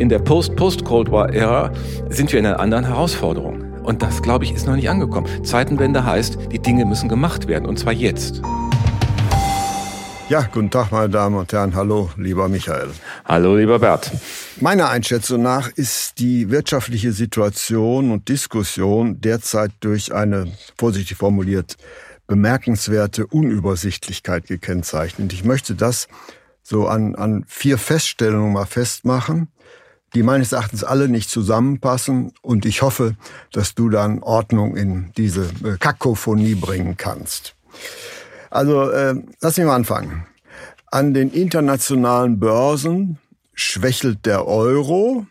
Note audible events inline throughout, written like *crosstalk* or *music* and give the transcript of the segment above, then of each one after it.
In der Post-Post-Cold War-Ära sind wir in einer anderen Herausforderung. Und das, glaube ich, ist noch nicht angekommen. Zeitenwende heißt, die Dinge müssen gemacht werden, und zwar jetzt. Ja, guten Tag, meine Damen und Herren. Hallo, lieber Michael. Hallo, lieber Bert. Meiner Einschätzung nach ist die wirtschaftliche Situation und Diskussion derzeit durch eine, vorsichtig formuliert, bemerkenswerte Unübersichtlichkeit gekennzeichnet. Ich möchte das so an, an vier Feststellungen mal festmachen die meines Erachtens alle nicht zusammenpassen. Und ich hoffe, dass du dann Ordnung in diese äh, Kakophonie bringen kannst. Also, äh, lass mich mal anfangen. An den internationalen Börsen schwächelt der Euro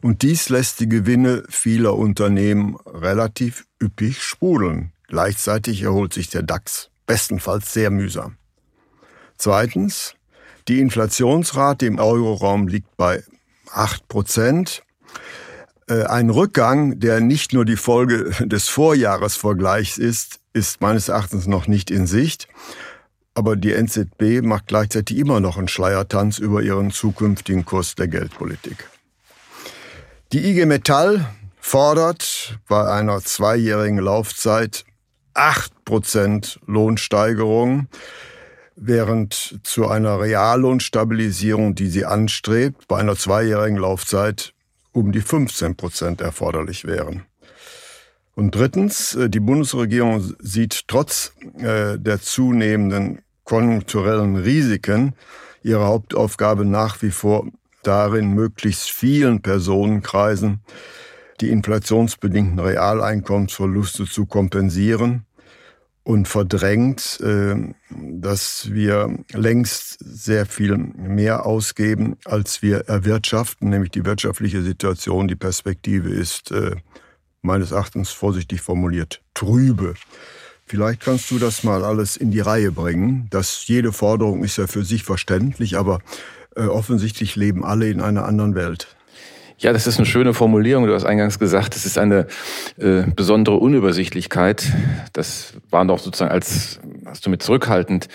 und dies lässt die Gewinne vieler Unternehmen relativ üppig sprudeln. Gleichzeitig erholt sich der DAX, bestenfalls sehr mühsam. Zweitens, die Inflationsrate im Euroraum liegt bei 8 Prozent. Äh, ein Rückgang, der nicht nur die Folge des Vorjahresvergleichs ist, ist meines Erachtens noch nicht in Sicht. Aber die NZB macht gleichzeitig immer noch einen Schleiertanz über ihren zukünftigen Kurs der Geldpolitik. Die IG Metall fordert bei einer zweijährigen Laufzeit 8% Lohnsteigerung während zu einer Reallohnstabilisierung, die sie anstrebt, bei einer zweijährigen Laufzeit um die 15 Prozent erforderlich wären. Und drittens, äh, die Bundesregierung sieht trotz äh, der zunehmenden konjunkturellen Risiken ihre Hauptaufgabe nach wie vor darin, möglichst vielen Personenkreisen die inflationsbedingten Realeinkommensverluste zu kompensieren und verdrängt, äh, dass wir längst sehr viel mehr ausgeben, als wir erwirtschaften, nämlich die wirtschaftliche Situation, die Perspektive ist äh, meines Erachtens vorsichtig formuliert trübe. Vielleicht kannst du das mal alles in die Reihe bringen. dass jede Forderung ist ja für sich verständlich, aber äh, offensichtlich leben alle in einer anderen Welt. Ja, das ist eine schöne Formulierung. Du hast eingangs gesagt, es ist eine äh, besondere Unübersichtlichkeit. Das war doch sozusagen als, hast du mit zurückhaltend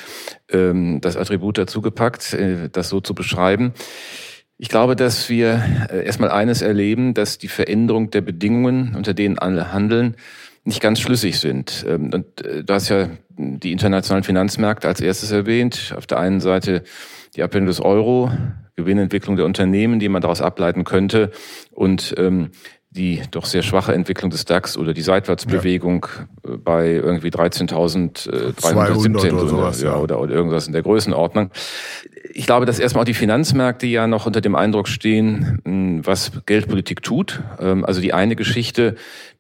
ähm, das Attribut dazu gepackt, äh, das so zu beschreiben. Ich glaube, dass wir äh, erstmal eines erleben, dass die Veränderung der Bedingungen, unter denen alle handeln, nicht ganz schlüssig sind. Ähm, und äh, du hast ja die internationalen Finanzmärkte als erstes erwähnt. Auf der einen Seite die Ablehnung des Euro, Gewinnentwicklung der Unternehmen, die man daraus ableiten könnte und ähm, die doch sehr schwache Entwicklung des DAX oder die Seitwärtsbewegung ja. Äh, bei irgendwie 13.317 äh, oder, sowas, ja, oder, oder irgendwas in der Größenordnung. Ich glaube, dass erstmal auch die Finanzmärkte ja noch unter dem Eindruck stehen, was Geldpolitik tut. Ähm, also die eine Geschichte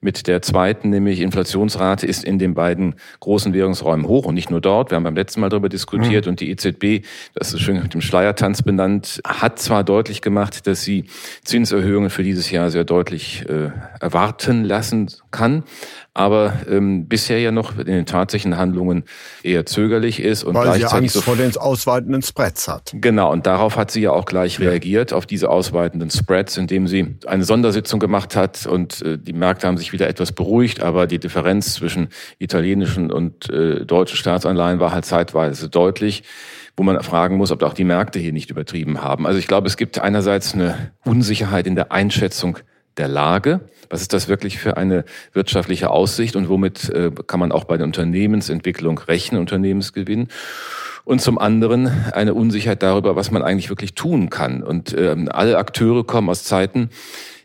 mit der zweiten, nämlich Inflationsrate, ist in den beiden großen Währungsräumen hoch und nicht nur dort. Wir haben beim letzten Mal darüber diskutiert mhm. und die EZB, das ist schön mit dem Schleiertanz benannt, hat zwar deutlich gemacht, dass sie Zinserhöhungen für dieses Jahr sehr deutlich äh, erwarten lassen kann, aber ähm, bisher ja noch in den tatsächlichen Handlungen eher zögerlich ist und Weil gleichzeitig sie Angst so vor den ausweitenden Spreads hat. Genau, und darauf hat sie ja auch gleich ja. reagiert, auf diese ausweitenden Spreads, indem sie eine Sondersitzung gemacht hat und äh, die Märkte haben sich wieder etwas beruhigt, aber die Differenz zwischen italienischen und äh, deutschen Staatsanleihen war halt zeitweise deutlich wo man fragen muss, ob auch die Märkte hier nicht übertrieben haben. Also ich glaube, es gibt einerseits eine Unsicherheit in der Einschätzung der Lage. Was ist das wirklich für eine wirtschaftliche Aussicht und womit äh, kann man auch bei der Unternehmensentwicklung rechnen, Unternehmensgewinn? Und zum anderen eine Unsicherheit darüber, was man eigentlich wirklich tun kann. Und ähm, alle Akteure kommen aus Zeiten,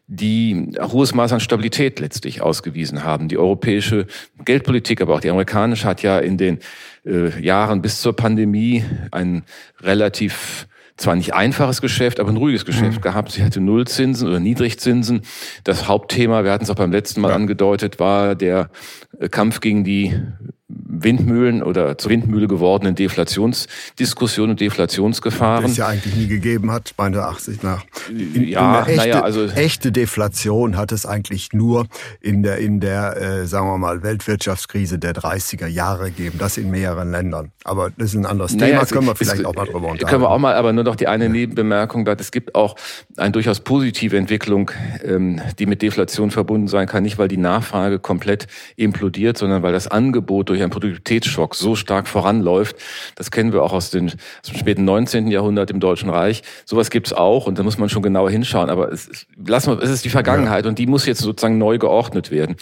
die hohes Maß an Stabilität letztlich ausgewiesen haben. Die europäische Geldpolitik, aber auch die amerikanische hat ja in den äh, Jahren bis zur Pandemie ein relativ zwar nicht einfaches Geschäft, aber ein ruhiges Geschäft mhm. gehabt. Sie hatte Nullzinsen oder Niedrigzinsen. Das Hauptthema, wir hatten es auch beim letzten Mal ja. angedeutet, war der äh, Kampf gegen die Windmühlen oder zur Windmühle gewordenen Deflationsdiskussionen und Deflationsgefahren. Das es ja eigentlich nie gegeben hat, meiner Ansicht nach. Ja, echte, naja, also echte Deflation hat es eigentlich nur in der in der äh, sagen wir mal Weltwirtschaftskrise der 30er Jahre gegeben, das in mehreren Ländern. Aber das ist ein anderes naja, Thema, können wir vielleicht es, auch mal drüber unterhalten. Können wir auch mal, aber nur noch die eine ja. Nebenbemerkung, dass es gibt auch eine durchaus positive Entwicklung, ähm, die mit Deflation verbunden sein kann, nicht weil die Nachfrage komplett implodiert, sondern weil das Angebot durch einen Produktivitätsschock so stark voranläuft. Das kennen wir auch aus, den, aus dem späten 19. Jahrhundert im Deutschen Reich. Sowas gibt's auch und da muss man schon genauer hinschauen. Aber es, ist, lassen wir, es ist die Vergangenheit und die muss jetzt sozusagen neu geordnet werden.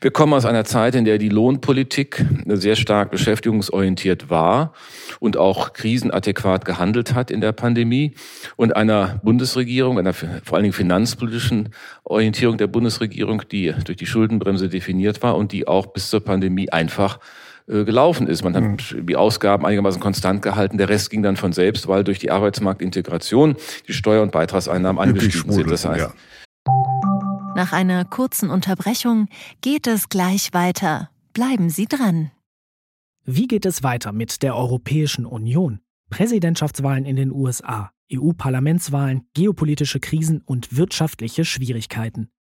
Wir kommen aus einer Zeit, in der die Lohnpolitik sehr stark beschäftigungsorientiert war und auch krisenadäquat gehandelt hat in der Pandemie und einer Bundesregierung, einer vor allen Dingen finanzpolitischen Orientierung der Bundesregierung, die durch die Schuldenbremse definiert war und die auch bis zur Pandemie einfach äh, gelaufen ist. Man hat mhm. die Ausgaben einigermaßen konstant gehalten. Der Rest ging dann von selbst, weil durch die Arbeitsmarktintegration die Steuer- und Beitragseinnahmen angestiegen sind. Das heißt, ja. Nach einer kurzen Unterbrechung geht es gleich weiter. Bleiben Sie dran. Wie geht es weiter mit der Europäischen Union? Präsidentschaftswahlen in den USA, EU-Parlamentswahlen, geopolitische Krisen und wirtschaftliche Schwierigkeiten.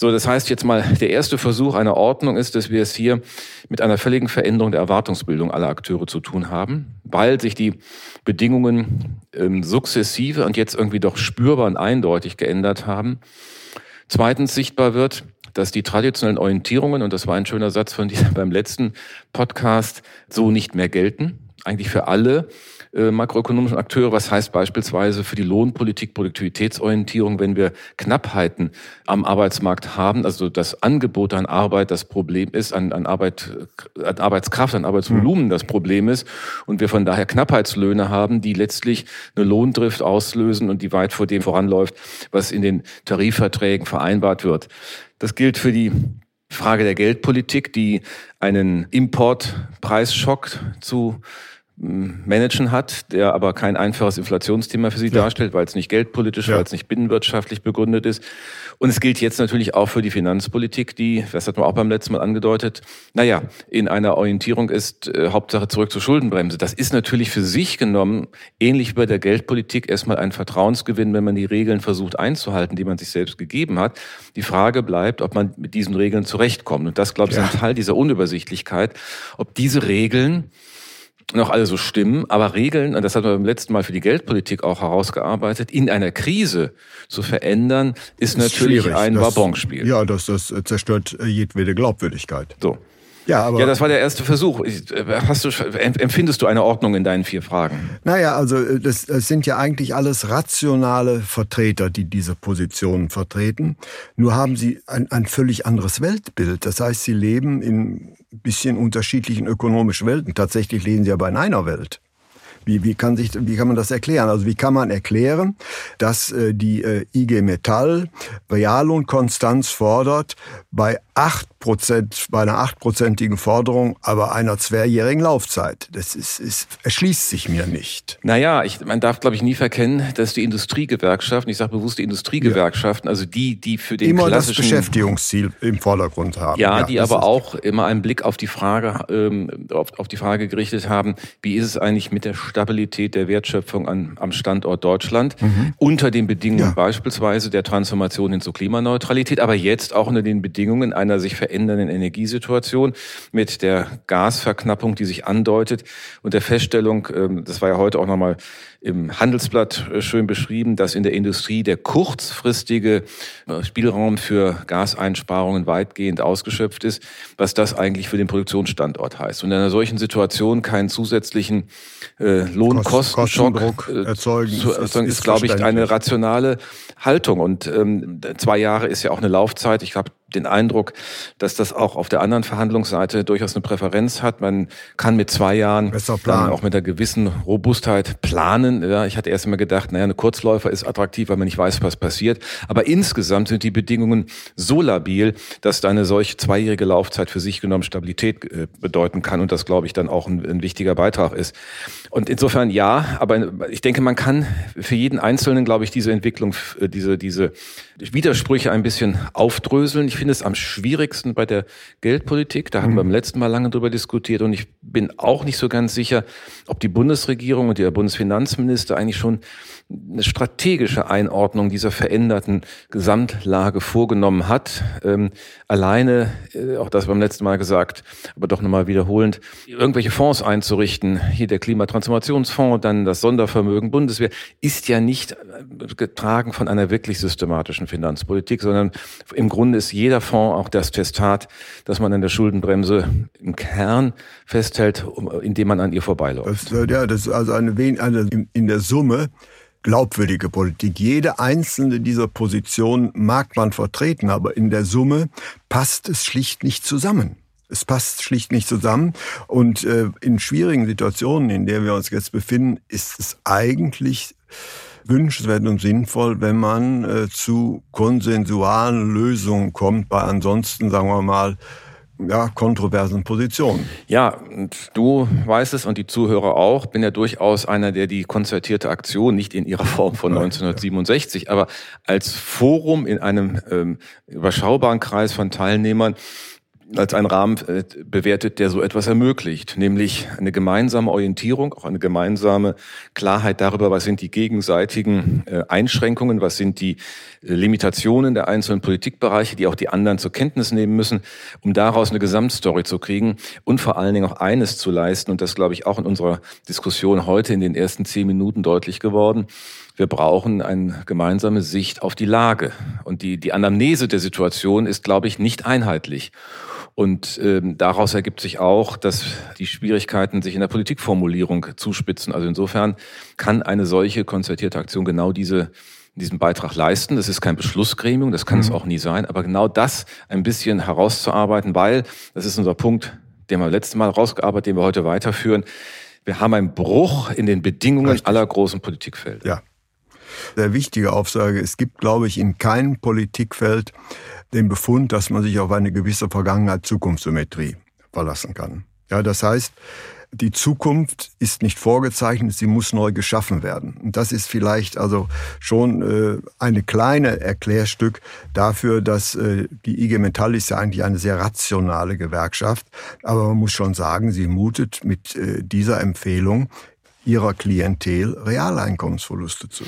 So, das heißt jetzt mal, der erste Versuch einer Ordnung ist, dass wir es hier mit einer völligen Veränderung der Erwartungsbildung aller Akteure zu tun haben, weil sich die Bedingungen ähm, sukzessive und jetzt irgendwie doch spürbar und eindeutig geändert haben. Zweitens sichtbar wird, dass die traditionellen Orientierungen, und das war ein schöner Satz von dir *laughs* beim letzten Podcast, so nicht mehr gelten, eigentlich für alle äh, makroökonomischen Akteure. Was heißt beispielsweise für die Lohnpolitik, Produktivitätsorientierung, wenn wir Knappheiten am Arbeitsmarkt haben, also das Angebot an Arbeit das Problem ist, an, an, Arbeit, an Arbeitskraft, an Arbeitsvolumen das Problem ist und wir von daher Knappheitslöhne haben, die letztlich eine Lohndrift auslösen und die weit vor dem voranläuft, was in den Tarifverträgen vereinbart wird. Das gilt für die Frage der Geldpolitik, die einen Importpreisschock zu managen hat, der aber kein einfaches Inflationsthema für sie ja. darstellt, weil es nicht geldpolitisch, ja. weil es nicht binnenwirtschaftlich begründet ist. Und es gilt jetzt natürlich auch für die Finanzpolitik, die, das hat man auch beim letzten Mal angedeutet, naja, in einer Orientierung ist äh, Hauptsache zurück zur Schuldenbremse. Das ist natürlich für sich genommen, ähnlich wie bei der Geldpolitik, erstmal ein Vertrauensgewinn, wenn man die Regeln versucht einzuhalten, die man sich selbst gegeben hat. Die Frage bleibt, ob man mit diesen Regeln zurechtkommt. Und das, glaube ich, ja. ist ein Teil dieser Unübersichtlichkeit, ob diese Regeln noch alle so stimmen, aber Regeln, und das hat man beim letzten Mal für die Geldpolitik auch herausgearbeitet, in einer Krise zu verändern, ist, ist natürlich ein Wabonspiel. Ja, das, das zerstört jedwede Glaubwürdigkeit. So. Ja, aber ja, das war der erste Versuch. Hast du, empfindest du eine Ordnung in deinen vier Fragen? Naja, also äh, das, das sind ja eigentlich alles rationale Vertreter, die diese Positionen vertreten. Nur haben sie ein, ein völlig anderes Weltbild. Das heißt, sie leben in bisschen unterschiedlichen ökonomischen Welten. Tatsächlich leben sie aber in einer Welt. Wie, wie, kann sich, wie kann man das erklären? Also wie kann man erklären, dass äh, die äh, IG Metall Reallohnkonstanz fordert bei acht Prozent, bei einer achtprozentigen Forderung, aber einer zweijährigen Laufzeit. Das ist, ist, erschließt sich mir nicht. Naja, ich, man darf, glaube ich, nie verkennen, dass die Industriegewerkschaften, ich sage bewusst die Industriegewerkschaften, also die, die für den immer klassischen... das Beschäftigungsziel im Vordergrund haben. Ja, ja die aber auch immer einen Blick auf die Frage, ähm, auf, auf die Frage gerichtet haben, wie ist es eigentlich mit der Stabilität der Wertschöpfung an, am Standort Deutschland, mhm. unter den Bedingungen ja. beispielsweise der Transformation hin zur Klimaneutralität, aber jetzt auch unter den Bedingungen einer sich verändernden Energiesituation mit der Gasverknappung, die sich andeutet und der Feststellung, ähm, das war ja heute auch nochmal im Handelsblatt äh, schön beschrieben, dass in der Industrie der kurzfristige äh, Spielraum für Gaseinsparungen weitgehend ausgeschöpft ist, was das eigentlich für den Produktionsstandort heißt. Und in einer solchen Situation keinen zusätzlichen äh, Lohnkostenschock äh, erzeugen, zu erzeugen, ist, ist, ist glaube ich, eine rationale Haltung. Und ähm, zwei Jahre ist ja auch eine Laufzeit. Ich glaube, den Eindruck, dass das auch auf der anderen Verhandlungsseite durchaus eine Präferenz hat. Man kann mit zwei Jahren dann auch mit einer gewissen Robustheit planen. Ja, ich hatte erst immer gedacht, naja, eine Kurzläufer ist attraktiv, weil man nicht weiß, was passiert. Aber insgesamt sind die Bedingungen so labil, dass da eine solche zweijährige Laufzeit für sich genommen Stabilität äh, bedeuten kann und das, glaube ich, dann auch ein, ein wichtiger Beitrag ist. Und insofern ja, aber ich denke, man kann für jeden Einzelnen, glaube ich, diese Entwicklung, äh, diese, diese Widersprüche ein bisschen aufdröseln. Ich finde es am schwierigsten bei der Geldpolitik. Da haben mhm. wir beim letzten Mal lange drüber diskutiert und ich bin auch nicht so ganz sicher, ob die Bundesregierung und der Bundesfinanzminister eigentlich schon eine strategische Einordnung dieser veränderten Gesamtlage vorgenommen hat. Ähm, alleine, äh, auch das beim letzten Mal gesagt, aber doch nochmal wiederholend, irgendwelche Fonds einzurichten, hier der Klimatransformationsfonds, dann das Sondervermögen Bundeswehr, ist ja nicht äh, getragen von einer wirklich systematischen Finanzpolitik, sondern im Grunde ist jeder Fonds auch das Testat, dass man an der Schuldenbremse im Kern festhält, indem man an ihr vorbeiläuft. Das, äh, ja, das ist also eine, eine in der Summe glaubwürdige Politik. Jede einzelne dieser Positionen mag man vertreten, aber in der Summe passt es schlicht nicht zusammen. Es passt schlicht nicht zusammen. Und äh, in schwierigen Situationen, in der wir uns jetzt befinden, ist es eigentlich wünschenswert und sinnvoll, wenn man äh, zu konsensualen Lösungen kommt, bei ansonsten, sagen wir mal, ja, kontroversen Positionen. Ja, und du weißt es und die Zuhörer auch, bin ja durchaus einer, der die konzertierte Aktion nicht in ihrer Form von 1967, aber als Forum in einem ähm, überschaubaren Kreis von Teilnehmern als einen Rahmen äh, bewertet, der so etwas ermöglicht, nämlich eine gemeinsame Orientierung, auch eine gemeinsame Klarheit darüber, was sind die gegenseitigen äh, Einschränkungen, was sind die Limitationen der einzelnen Politikbereiche, die auch die anderen zur Kenntnis nehmen müssen, um daraus eine Gesamtstory zu kriegen und vor allen Dingen auch eines zu leisten, und das glaube ich auch in unserer Diskussion heute in den ersten zehn Minuten deutlich geworden, wir brauchen eine gemeinsame Sicht auf die Lage. Und die, die Anamnese der Situation ist, glaube ich, nicht einheitlich. Und ähm, daraus ergibt sich auch, dass die Schwierigkeiten sich in der Politikformulierung zuspitzen. Also insofern kann eine solche konzertierte Aktion genau diese diesen Beitrag leisten. Das ist kein Beschlussgremium, das kann mhm. es auch nie sein, aber genau das ein bisschen herauszuarbeiten, weil, das ist unser Punkt, den wir letztes Mal rausgearbeitet, den wir heute weiterführen, wir haben einen Bruch in den Bedingungen Richtig. aller großen Politikfelder. Ja. Sehr wichtige Aufsage. Es gibt, glaube ich, in keinem Politikfeld den Befund, dass man sich auf eine gewisse Vergangenheit-Zukunftssymmetrie verlassen kann. Ja, das heißt, die Zukunft ist nicht vorgezeichnet, sie muss neu geschaffen werden. Und das ist vielleicht also schon äh, eine kleine Erklärstück dafür, dass äh, die IG Metall ist ja eigentlich eine sehr rationale Gewerkschaft, aber man muss schon sagen, sie mutet mit äh, dieser Empfehlung ihrer Klientel Realeinkommensverluste zu.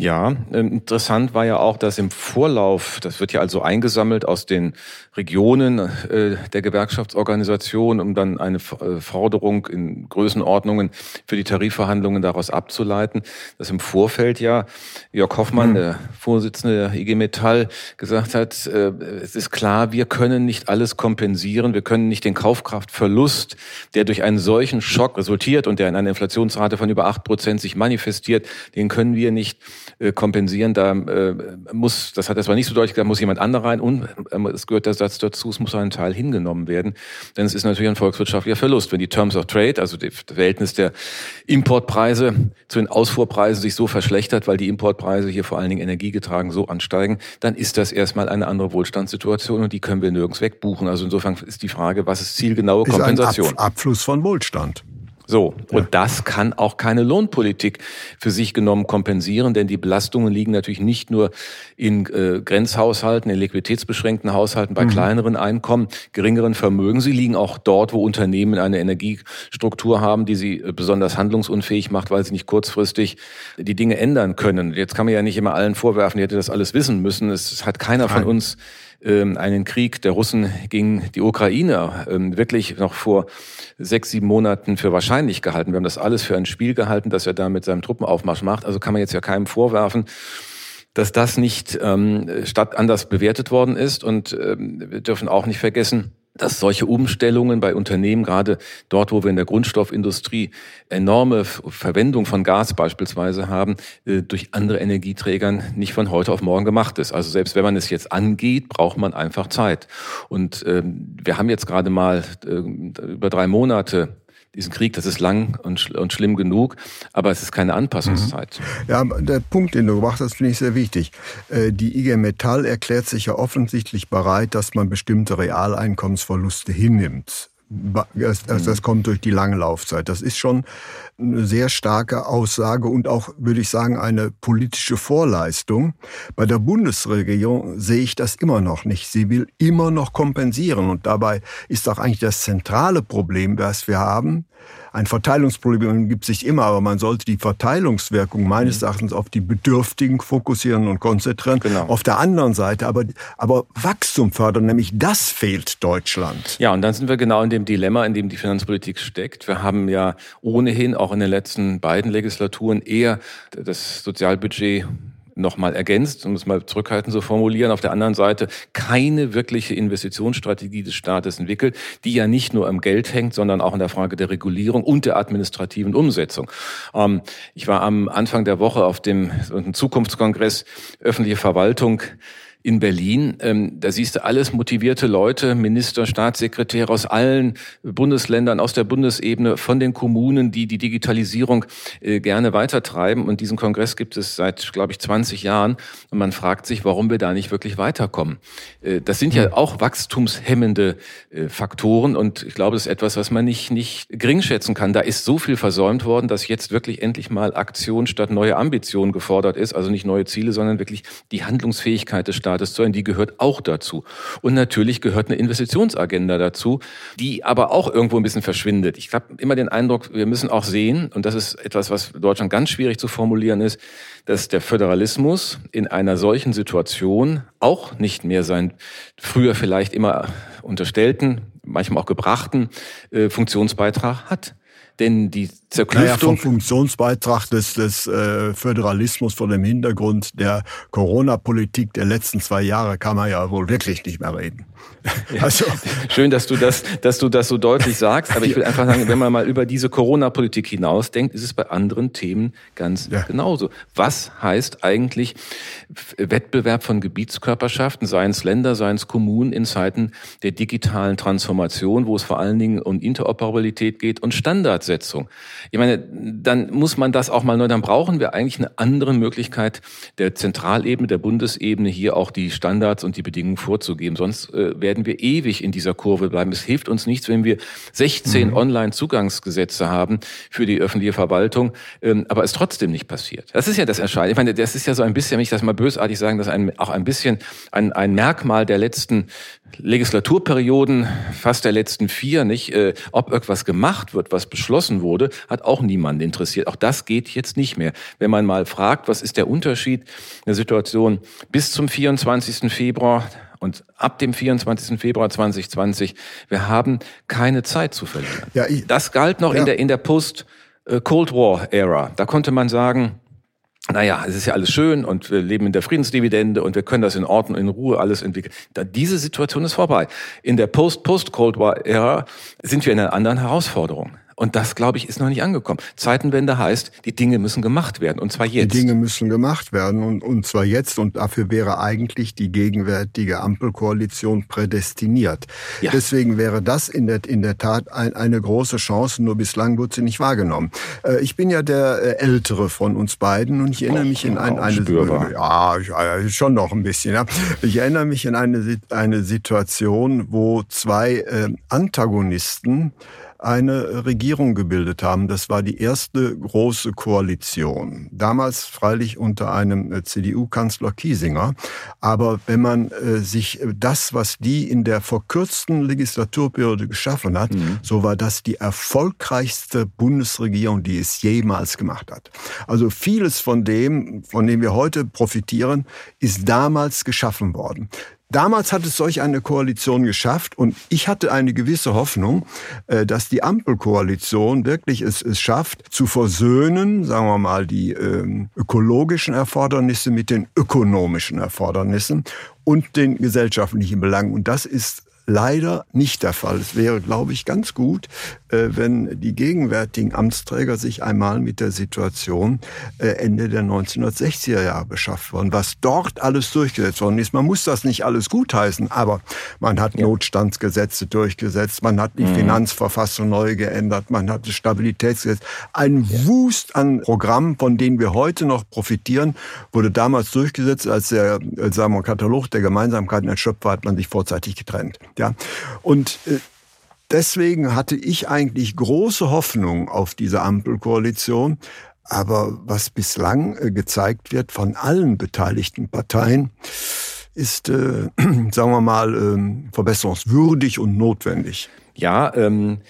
Ja, ähm, interessant war ja auch, dass im Vorlauf, das wird ja also eingesammelt aus den Regionen äh, der Gewerkschaftsorganisation, um dann eine äh, Forderung in Größenordnungen für die Tarifverhandlungen daraus abzuleiten, dass im Vorfeld ja Jörg Hoffmann, mhm. der Vorsitzende der IG Metall, gesagt hat, äh, es ist klar, wir können nicht alles kompensieren, wir können nicht den Kaufkraftverlust, der durch einen solchen Schock resultiert und der in einer Inflationsrate von über acht Prozent sich manifestiert, den können wir nicht äh, kompensieren. Da äh, muss, das hat er zwar nicht so deutlich gesagt, muss jemand anderer rein und äh, es gehört der Satz dazu, es muss ein Teil hingenommen werden. Denn es ist natürlich ein volkswirtschaftlicher Verlust. Wenn die Terms of Trade, also das Verhältnis der Importpreise zu den Ausfuhrpreisen sich so verschlechtert, weil die Importpreise hier vor allen Dingen energiegetragen so ansteigen, dann ist das erstmal eine andere Wohlstandssituation und die können wir nirgends wegbuchen. Also insofern ist die Frage, was ist zielgenaue Kompensation? Ist ein Ab Abfluss von Wohlstand. So, und ja. das kann auch keine Lohnpolitik für sich genommen kompensieren, denn die Belastungen liegen natürlich nicht nur in äh, Grenzhaushalten, in liquiditätsbeschränkten Haushalten, bei mhm. kleineren Einkommen, geringeren Vermögen. Sie liegen auch dort, wo Unternehmen eine Energiestruktur haben, die sie äh, besonders handlungsunfähig macht, weil sie nicht kurzfristig die Dinge ändern können. Jetzt kann man ja nicht immer allen vorwerfen, die hätte das alles wissen müssen. Es hat keiner Nein. von uns einen Krieg der Russen gegen die Ukraine ähm, wirklich noch vor sechs, sieben Monaten für wahrscheinlich gehalten. Wir haben das alles für ein Spiel gehalten, dass er da mit seinem Truppenaufmarsch macht. Also kann man jetzt ja keinem vorwerfen, dass das nicht ähm, statt anders bewertet worden ist. Und ähm, wir dürfen auch nicht vergessen, dass solche Umstellungen bei Unternehmen, gerade dort, wo wir in der Grundstoffindustrie enorme Verwendung von Gas beispielsweise haben, äh, durch andere Energieträgern nicht von heute auf morgen gemacht ist. Also selbst wenn man es jetzt angeht, braucht man einfach Zeit. Und ähm, wir haben jetzt gerade mal äh, über drei Monate diesen Krieg, das ist lang und, sch und schlimm genug, aber es ist keine Anpassungszeit. Mhm. Ja, der Punkt, den du gebracht hast, finde ich sehr wichtig. Äh, die IG Metall erklärt sich ja offensichtlich bereit, dass man bestimmte Realeinkommensverluste hinnimmt. Das, das, kommt durch die lange Laufzeit. Das ist schon eine sehr starke Aussage und auch, würde ich sagen, eine politische Vorleistung. Bei der Bundesregierung sehe ich das immer noch nicht. Sie will immer noch kompensieren und dabei ist auch eigentlich das zentrale Problem, was wir haben, ein Verteilungsproblem gibt sich immer, aber man sollte die Verteilungswirkung meines mhm. Erachtens auf die Bedürftigen fokussieren und konzentrieren. Genau. Auf der anderen Seite aber, aber Wachstum fördern, nämlich das fehlt Deutschland. Ja, und dann sind wir genau in dem Dilemma, in dem die Finanzpolitik steckt. Wir haben ja ohnehin auch in den letzten beiden Legislaturen eher das Sozialbudget nochmal ergänzt, um es mal zurückhaltend zu formulieren, auf der anderen Seite keine wirkliche Investitionsstrategie des Staates entwickelt, die ja nicht nur am Geld hängt, sondern auch in der Frage der Regulierung und der administrativen Umsetzung. Ähm, ich war am Anfang der Woche auf dem Zukunftskongress öffentliche Verwaltung in Berlin. Ähm, da siehst du alles motivierte Leute, Minister, Staatssekretäre aus allen Bundesländern, aus der Bundesebene, von den Kommunen, die die Digitalisierung äh, gerne weitertreiben. Und diesen Kongress gibt es seit, glaube ich, 20 Jahren. Und man fragt sich, warum wir da nicht wirklich weiterkommen. Äh, das sind ja hm. auch wachstumshemmende äh, Faktoren. Und ich glaube, das ist etwas, was man nicht, nicht gering schätzen kann. Da ist so viel versäumt worden, dass jetzt wirklich endlich mal Aktion statt neue Ambitionen gefordert ist. Also nicht neue Ziele, sondern wirklich die Handlungsfähigkeit des Staates Staates zu sein, die gehört auch dazu. Und natürlich gehört eine Investitionsagenda dazu, die aber auch irgendwo ein bisschen verschwindet. Ich habe immer den Eindruck, wir müssen auch sehen, und das ist etwas, was Deutschland ganz schwierig zu formulieren ist, dass der Föderalismus in einer solchen Situation auch nicht mehr sein früher vielleicht immer unterstellten, manchmal auch gebrachten äh, Funktionsbeitrag hat. Denn die Zerklüftung... Naja, vom Funktionsbeitrag des, des äh, Föderalismus vor dem Hintergrund der Corona-Politik der letzten zwei Jahre kann man ja wohl wirklich nicht mehr reden. Also, *laughs* Schön, dass du das, dass du das so deutlich sagst. Aber ich will einfach sagen, wenn man mal über diese Corona-Politik hinausdenkt, ist es bei anderen Themen ganz ja. genauso. Was heißt eigentlich Wettbewerb von Gebietskörperschaften, seien es Länder, seien es Kommunen in Zeiten der digitalen Transformation, wo es vor allen Dingen um Interoperabilität geht und Standardsetzung? Ich meine, dann muss man das auch mal neu, dann brauchen wir eigentlich eine andere Möglichkeit der Zentralebene, der Bundesebene hier auch die Standards und die Bedingungen vorzugeben. Sonst äh, werden wir ewig in dieser Kurve bleiben. Es hilft uns nichts, wenn wir 16 mhm. Online-Zugangsgesetze haben für die öffentliche Verwaltung, ähm, aber es trotzdem nicht passiert. Das ist ja das Entscheidende. Ich meine, das ist ja so ein bisschen, wenn ich das mal bösartig sagen, das ist ein, auch ein bisschen ein, ein Merkmal der letzten Legislaturperioden, fast der letzten vier, nicht, äh, ob irgendwas gemacht wird, was beschlossen wurde, hat auch niemanden interessiert. Auch das geht jetzt nicht mehr. Wenn man mal fragt, was ist der Unterschied in der Situation bis zum 24. Februar, und ab dem 24. Februar 2020, wir haben keine Zeit zu verlieren. Ja, ich, das galt noch ja. in der, in der Post-Cold War-Ära. Da konnte man sagen, naja, es ist ja alles schön und wir leben in der Friedensdividende und wir können das in Ordnung, in Ruhe alles entwickeln. Diese Situation ist vorbei. In der Post-Post-Cold War-Ära sind wir in einer anderen Herausforderung. Und das, glaube ich, ist noch nicht angekommen. Zeitenwende heißt, die Dinge müssen gemacht werden, und zwar jetzt. Die Dinge müssen gemacht werden, und, und zwar jetzt. Und dafür wäre eigentlich die gegenwärtige Ampelkoalition prädestiniert. Ja. Deswegen wäre das in der, in der Tat ein, eine große Chance, nur bislang wird sie nicht wahrgenommen. Äh, ich bin ja der äh, Ältere von uns beiden und ich erinnere mich in ein, eine... Ja, schon noch ein bisschen. Ja. Ich erinnere mich in eine, eine Situation, wo zwei äh, Antagonisten eine Regierung gebildet haben. Das war die erste große Koalition. Damals freilich unter einem äh, CDU-Kanzler Kiesinger. Aber wenn man äh, sich äh, das, was die in der verkürzten Legislaturperiode geschaffen hat, mhm. so war das die erfolgreichste Bundesregierung, die es jemals gemacht hat. Also vieles von dem, von dem wir heute profitieren, ist damals geschaffen worden. Damals hat es solch eine Koalition geschafft und ich hatte eine gewisse Hoffnung, äh, dass die Ampelkoalition wirklich es, es schafft, zu versöhnen, sagen wir mal, die ähm, ökologischen Erfordernisse mit den ökonomischen Erfordernissen und den gesellschaftlichen Belangen. Und das ist leider nicht der Fall. Es wäre, glaube ich, ganz gut, wenn die gegenwärtigen Amtsträger sich einmal mit der Situation äh, Ende der 1960er Jahre beschafft worden, was dort alles durchgesetzt worden ist. Man muss das nicht alles gutheißen, aber man hat ja. Notstandsgesetze durchgesetzt, man hat die mhm. Finanzverfassung neu geändert, man hat das Stabilitätsgesetz. Ein ja. Wust an Programmen, von denen wir heute noch profitieren, wurde damals durchgesetzt, als der äh, sagen wir, Katalog der Gemeinsamkeiten erschöpft war, hat man sich vorzeitig getrennt. Ja, und äh, deswegen hatte ich eigentlich große Hoffnung auf diese Ampelkoalition. Aber was bislang äh, gezeigt wird von allen beteiligten Parteien, ist, äh, *clears throat* sagen wir mal, äh, verbesserungswürdig und notwendig. Ja, ähm,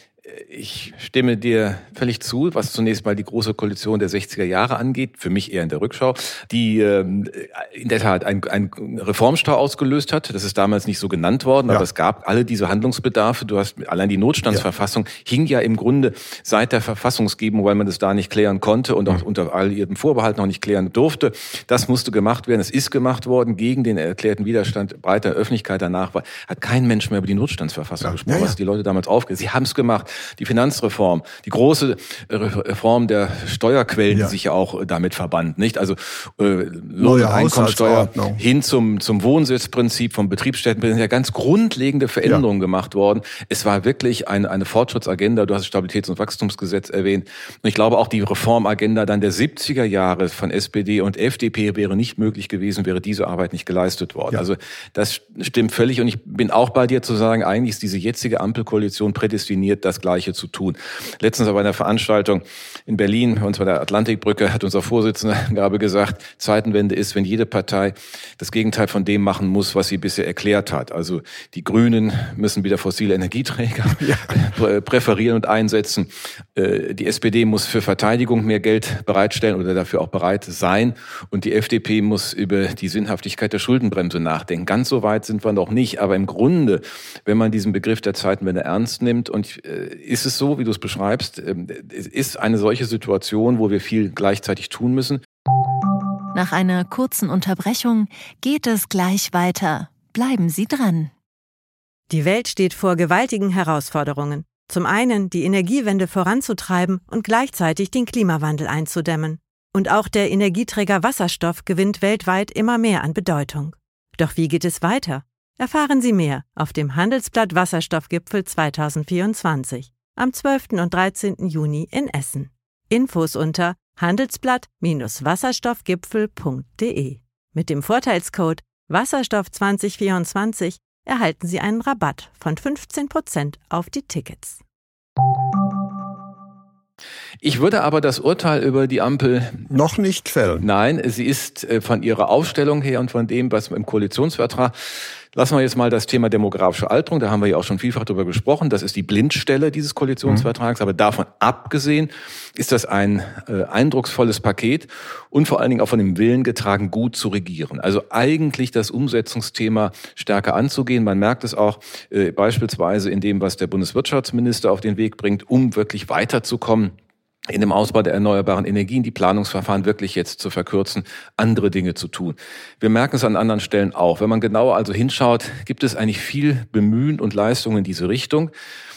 ich stimme dir völlig zu, was zunächst mal die große Koalition der 60er Jahre angeht, für mich eher in der Rückschau, die ähm, in der Tat einen Reformstau ausgelöst hat. Das ist damals nicht so genannt worden, ja. aber es gab alle diese Handlungsbedarfe. Du hast allein die Notstandsverfassung ja. hing ja im Grunde seit der Verfassungsgebung, weil man das da nicht klären konnte und auch mhm. unter all ihren Vorbehalten noch nicht klären durfte. Das musste gemacht werden. Es ist gemacht worden gegen den erklärten Widerstand breiter Öffentlichkeit. Danach war, hat kein Mensch mehr über die Notstandsverfassung ja. gesprochen, was die Leute damals aufgehört. Sie haben es gemacht die Finanzreform, die große äh, Reform der Steuerquellen, ja. die sich ja auch äh, damit verband, nicht? Also äh, und Einkommensteuer hin zum zum Wohnsitzprinzip vom Betriebsstätten, sind ja ganz grundlegende Veränderungen ja. gemacht worden. Es war wirklich eine eine Fortschrittsagenda. Du hast das Stabilitäts- und Wachstumsgesetz erwähnt. Und ich glaube auch die Reformagenda dann der 70er Jahre von SPD und FDP wäre nicht möglich gewesen, wäre diese Arbeit nicht geleistet worden. Ja. Also das stimmt völlig. Und ich bin auch bei dir zu sagen, eigentlich ist diese jetzige Ampelkoalition prädestiniert, das Gleiche zu tun. Letztens aber in einer Veranstaltung in Berlin, und zwar der Atlantikbrücke, hat unser Vorsitzender *laughs* Gabe gesagt, Zeitenwende ist, wenn jede Partei das Gegenteil von dem machen muss, was sie bisher erklärt hat. Also die Grünen müssen wieder fossile Energieträger *laughs* ja. *laughs* präferieren und einsetzen. Äh, die SPD muss für Verteidigung mehr Geld bereitstellen oder dafür auch bereit sein. Und die FDP muss über die Sinnhaftigkeit der Schuldenbremse nachdenken. Ganz so weit sind wir noch nicht. Aber im Grunde, wenn man diesen Begriff der Zeitenwende ernst nimmt und äh, ist es so, wie du es beschreibst, ähm, es ist eine solche Situation, wo wir viel gleichzeitig tun müssen. Nach einer kurzen Unterbrechung geht es gleich weiter. Bleiben Sie dran. Die Welt steht vor gewaltigen Herausforderungen. Zum einen die Energiewende voranzutreiben und gleichzeitig den Klimawandel einzudämmen. Und auch der Energieträger Wasserstoff gewinnt weltweit immer mehr an Bedeutung. Doch wie geht es weiter? Erfahren Sie mehr auf dem Handelsblatt Wasserstoffgipfel 2024 am 12. und 13. Juni in Essen. Infos unter handelsblatt-wasserstoffgipfel.de. Mit dem Vorteilscode Wasserstoff 2024 erhalten Sie einen Rabatt von 15% auf die Tickets. Ich würde aber das Urteil über die Ampel noch nicht fällen. Nein, sie ist äh, von ihrer Aufstellung her und von dem, was im Koalitionsvertrag Lassen wir jetzt mal das Thema demografische Alterung, da haben wir ja auch schon vielfach darüber gesprochen. Das ist die Blindstelle dieses Koalitionsvertrags. Mhm. Aber davon abgesehen ist das ein äh, eindrucksvolles Paket und vor allen Dingen auch von dem Willen getragen, gut zu regieren. Also eigentlich das Umsetzungsthema stärker anzugehen. Man merkt es auch äh, beispielsweise in dem, was der Bundeswirtschaftsminister auf den Weg bringt, um wirklich weiterzukommen in dem Ausbau der erneuerbaren Energien die Planungsverfahren wirklich jetzt zu verkürzen, andere Dinge zu tun. Wir merken es an anderen Stellen auch. Wenn man genauer also hinschaut, gibt es eigentlich viel Bemühen und Leistung in diese Richtung.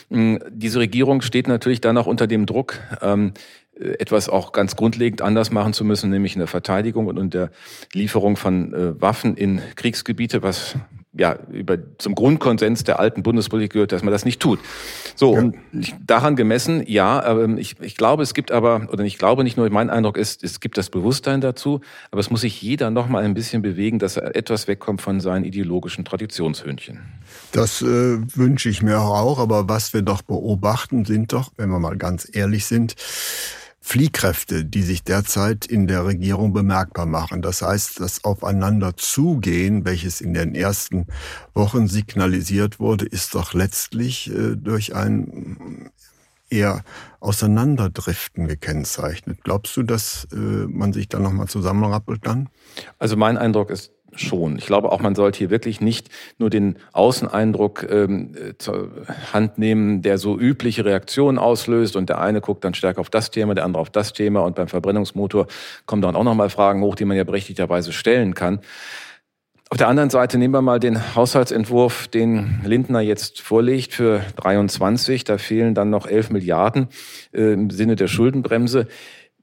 Hm, diese Regierung steht natürlich dann auch unter dem Druck, ähm, etwas auch ganz grundlegend anders machen zu müssen, nämlich in der Verteidigung und in der Lieferung von äh, Waffen in Kriegsgebiete, was ja, über, zum Grundkonsens der alten Bundespolitik gehört, dass man das nicht tut. So, ja. und daran gemessen, ja, ähm, ich, ich glaube, es gibt aber, oder ich glaube nicht nur, mein Eindruck ist, es gibt das Bewusstsein dazu, aber es muss sich jeder noch mal ein bisschen bewegen, dass er etwas wegkommt von seinen ideologischen Traditionshündchen. Das äh, wünsche ich mir auch, aber was wir doch beobachten, sind doch, wenn wir mal ganz ehrlich sind, Fliehkräfte, die sich derzeit in der Regierung bemerkbar machen. Das heißt, das Aufeinanderzugehen, welches in den ersten Wochen signalisiert wurde, ist doch letztlich äh, durch ein eher Auseinanderdriften gekennzeichnet. Glaubst du, dass äh, man sich da nochmal zusammenrappelt dann? Also mein Eindruck ist, schon. Ich glaube auch, man sollte hier wirklich nicht nur den Außeneindruck ähm, zur Hand nehmen, der so übliche Reaktionen auslöst und der eine guckt dann stärker auf das Thema, der andere auf das Thema und beim Verbrennungsmotor kommen dann auch nochmal Fragen hoch, die man ja berechtigterweise stellen kann. Auf der anderen Seite nehmen wir mal den Haushaltsentwurf, den Lindner jetzt vorlegt für 23. Da fehlen dann noch 11 Milliarden äh, im Sinne der Schuldenbremse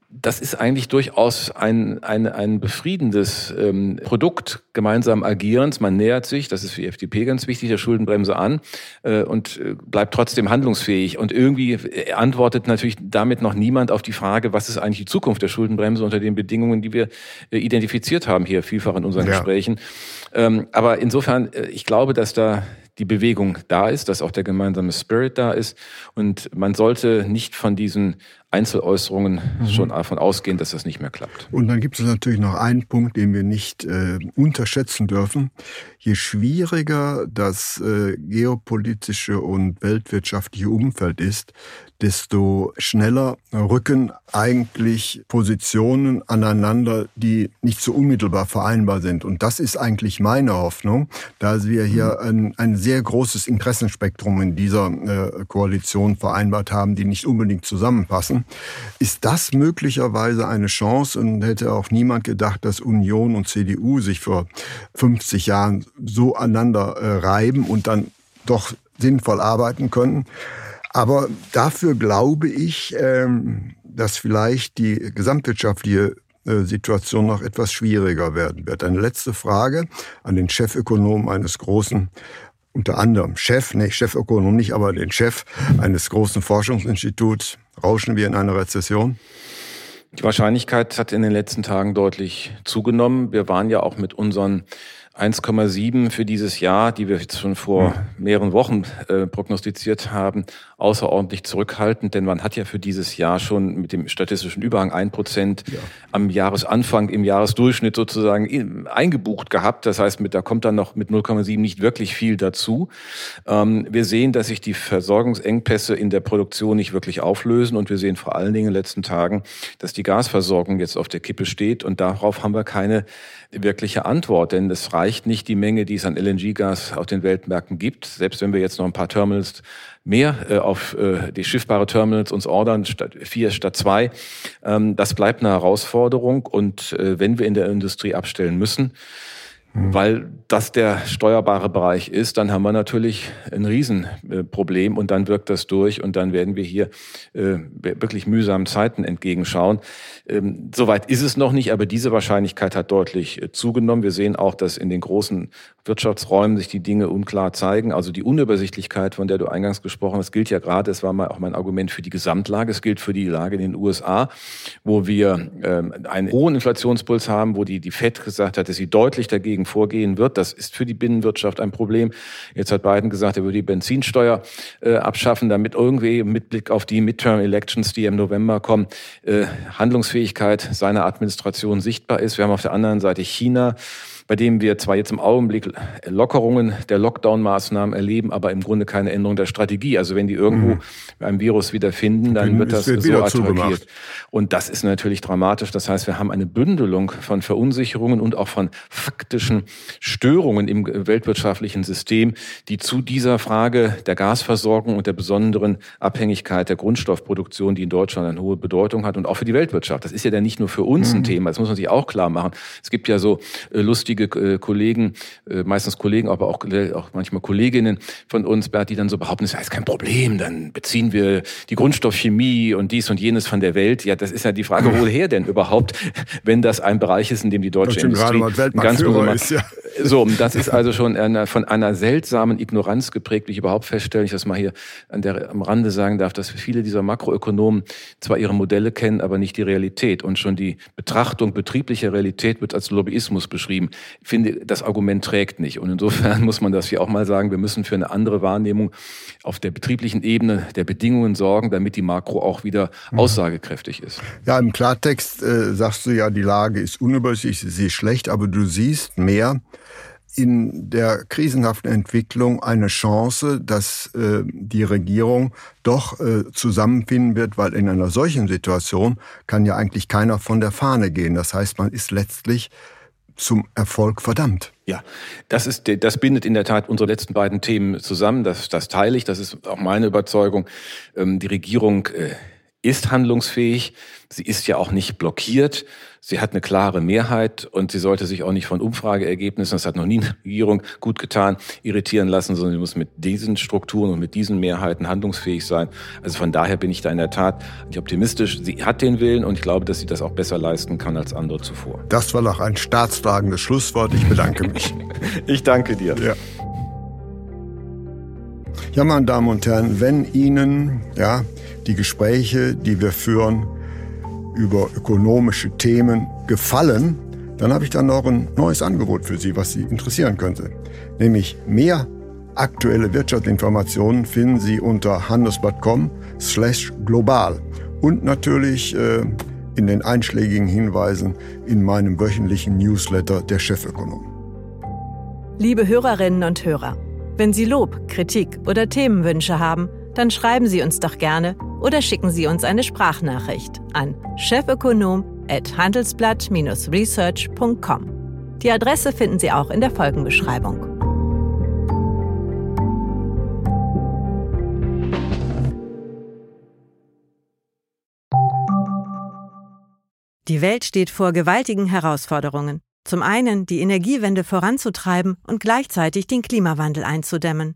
das ist eigentlich durchaus ein, ein, ein befriedendes ähm, Produkt gemeinsam agierens. Man nähert sich, das ist für die FDP ganz wichtig, der Schuldenbremse an äh, und äh, bleibt trotzdem handlungsfähig. Und irgendwie äh, antwortet natürlich damit noch niemand auf die Frage, was ist eigentlich die Zukunft der Schuldenbremse unter den Bedingungen, die wir äh, identifiziert haben hier vielfach in unseren ja. Gesprächen. Ähm, aber insofern, äh, ich glaube, dass da die Bewegung da ist, dass auch der gemeinsame Spirit da ist. Und man sollte nicht von diesen Einzeläußerungen mhm. schon davon ausgehen, dass das nicht mehr klappt. Und dann gibt es natürlich noch einen Punkt, den wir nicht äh, unterschätzen dürfen. Je schwieriger das äh, geopolitische und weltwirtschaftliche Umfeld ist, desto schneller rücken eigentlich Positionen aneinander, die nicht so unmittelbar vereinbar sind. Und das ist eigentlich meine Hoffnung, da wir hier mhm. ein, ein sehr großes Interessenspektrum in dieser äh, Koalition vereinbart haben, die nicht unbedingt zusammenpassen. Ist das möglicherweise eine Chance und hätte auch niemand gedacht, dass Union und CDU sich vor 50 Jahren so aneinander äh, reiben und dann doch sinnvoll arbeiten können? Aber dafür glaube ich, ähm, dass vielleicht die gesamtwirtschaftliche äh, Situation noch etwas schwieriger werden wird. Eine letzte Frage an den Chefökonom eines großen unter anderem Chef, nee, Chefökonom nicht, aber den Chef eines großen Forschungsinstituts. Rauschen wir in eine Rezession? Die Wahrscheinlichkeit hat in den letzten Tagen deutlich zugenommen. Wir waren ja auch mit unseren 1,7 für dieses Jahr, die wir jetzt schon vor mehreren Wochen äh, prognostiziert haben, außerordentlich zurückhaltend, denn man hat ja für dieses Jahr schon mit dem statistischen Überhang ein Prozent ja. am Jahresanfang im Jahresdurchschnitt sozusagen eingebucht gehabt. Das heißt, mit, da kommt dann noch mit 0,7 nicht wirklich viel dazu. Ähm, wir sehen, dass sich die Versorgungsengpässe in der Produktion nicht wirklich auflösen und wir sehen vor allen Dingen in den letzten Tagen, dass die Gasversorgung jetzt auf der Kippe steht und darauf haben wir keine wirkliche Antwort, denn es reicht nicht die Menge, die es an LNG-Gas auf den Weltmärkten gibt. Selbst wenn wir jetzt noch ein paar Terminals mehr äh, auf äh, die schiffbare Terminals uns ordern, statt vier statt zwei. Ähm, das bleibt eine Herausforderung. Und äh, wenn wir in der Industrie abstellen müssen. Weil das der steuerbare Bereich ist, dann haben wir natürlich ein Riesenproblem und dann wirkt das durch und dann werden wir hier äh, wirklich mühsamen Zeiten entgegenschauen. Ähm, Soweit ist es noch nicht, aber diese Wahrscheinlichkeit hat deutlich äh, zugenommen. Wir sehen auch, dass in den großen Wirtschaftsräumen sich die Dinge unklar zeigen. Also die Unübersichtlichkeit, von der du eingangs gesprochen hast, gilt ja gerade, es war mal auch mein Argument für die Gesamtlage, es gilt für die Lage in den USA, wo wir ähm, einen hohen Inflationspuls haben, wo die, die FED gesagt hat, dass sie deutlich dagegen vorgehen wird. Das ist für die Binnenwirtschaft ein Problem. Jetzt hat Biden gesagt, er würde die Benzinsteuer äh, abschaffen, damit irgendwie mit Blick auf die Midterm Elections, die im November kommen, äh, Handlungsfähigkeit seiner Administration sichtbar ist. Wir haben auf der anderen Seite China, bei dem wir zwar jetzt im Augenblick Lockerungen der Lockdown-Maßnahmen erleben, aber im Grunde keine Änderung der Strategie. Also wenn die irgendwo mhm. ein Virus wieder finden, dann wird das wird so attackiert. Und das ist natürlich dramatisch. Das heißt, wir haben eine Bündelung von Verunsicherungen und auch von faktischen Störungen im weltwirtschaftlichen System, die zu dieser Frage der Gasversorgung und der besonderen Abhängigkeit der Grundstoffproduktion, die in Deutschland eine hohe Bedeutung hat und auch für die Weltwirtschaft. Das ist ja dann nicht nur für uns mhm. ein Thema, das muss man sich auch klar machen. Es gibt ja so äh, lustige lustige äh, Kollegen, äh, meistens Kollegen, aber auch, äh, auch manchmal Kolleginnen von uns, Bert, die dann so behaupten, das ist kein Problem, dann beziehen wir die Grundstoffchemie und dies und jenes von der Welt. Ja, das ist ja die Frage, woher *laughs* denn überhaupt, wenn das ein Bereich ist, in dem die deutsche Industrie ganz ist, ja. *laughs* So, das ist also schon eine, von einer seltsamen Ignoranz geprägt, wie ich überhaupt feststelle, ich das mal hier an der, am Rande sagen darf, dass viele dieser Makroökonomen zwar ihre Modelle kennen, aber nicht die Realität. Und schon die Betrachtung betrieblicher Realität wird als Lobbyismus beschrieben finde, das Argument trägt nicht. Und insofern *laughs* muss man das hier auch mal sagen, wir müssen für eine andere Wahrnehmung auf der betrieblichen Ebene der Bedingungen sorgen, damit die Makro auch wieder mhm. aussagekräftig ist. Ja, im Klartext äh, sagst du ja, die Lage ist unübersichtlich, sie ist schlecht, aber du siehst mehr in der krisenhaften Entwicklung eine Chance, dass äh, die Regierung doch äh, zusammenfinden wird, weil in einer solchen Situation kann ja eigentlich keiner von der Fahne gehen. Das heißt, man ist letztlich zum Erfolg verdammt. Ja, das ist, das bindet in der Tat unsere letzten beiden Themen zusammen. Das, das teile ich. Das ist auch meine Überzeugung. Ähm, die Regierung äh, ist handlungsfähig. Sie ist ja auch nicht blockiert. Sie hat eine klare Mehrheit und sie sollte sich auch nicht von Umfrageergebnissen, das hat noch nie eine Regierung gut getan, irritieren lassen, sondern sie muss mit diesen Strukturen und mit diesen Mehrheiten handlungsfähig sein. Also von daher bin ich da in der Tat nicht optimistisch. Sie hat den Willen und ich glaube, dass sie das auch besser leisten kann als andere zuvor. Das war noch ein staatstragendes Schlusswort. Ich bedanke mich. *laughs* ich danke dir. Ja. Ja, meine Damen und Herren, wenn Ihnen ja, die Gespräche, die wir führen über ökonomische Themen, gefallen, dann habe ich dann noch ein neues Angebot für Sie, was Sie interessieren könnte. Nämlich mehr aktuelle Wirtschaftsinformationen finden Sie unter handelsblatt.com slash global und natürlich äh, in den einschlägigen Hinweisen in meinem wöchentlichen Newsletter der Chefökonom. Liebe Hörerinnen und Hörer, wenn Sie Lob, Kritik oder Themenwünsche haben, dann schreiben Sie uns doch gerne oder schicken Sie uns eine Sprachnachricht an chefökonom@handelsblatt-research.com. Die Adresse finden Sie auch in der Folgenbeschreibung. Die Welt steht vor gewaltigen Herausforderungen. Zum einen die Energiewende voranzutreiben und gleichzeitig den Klimawandel einzudämmen.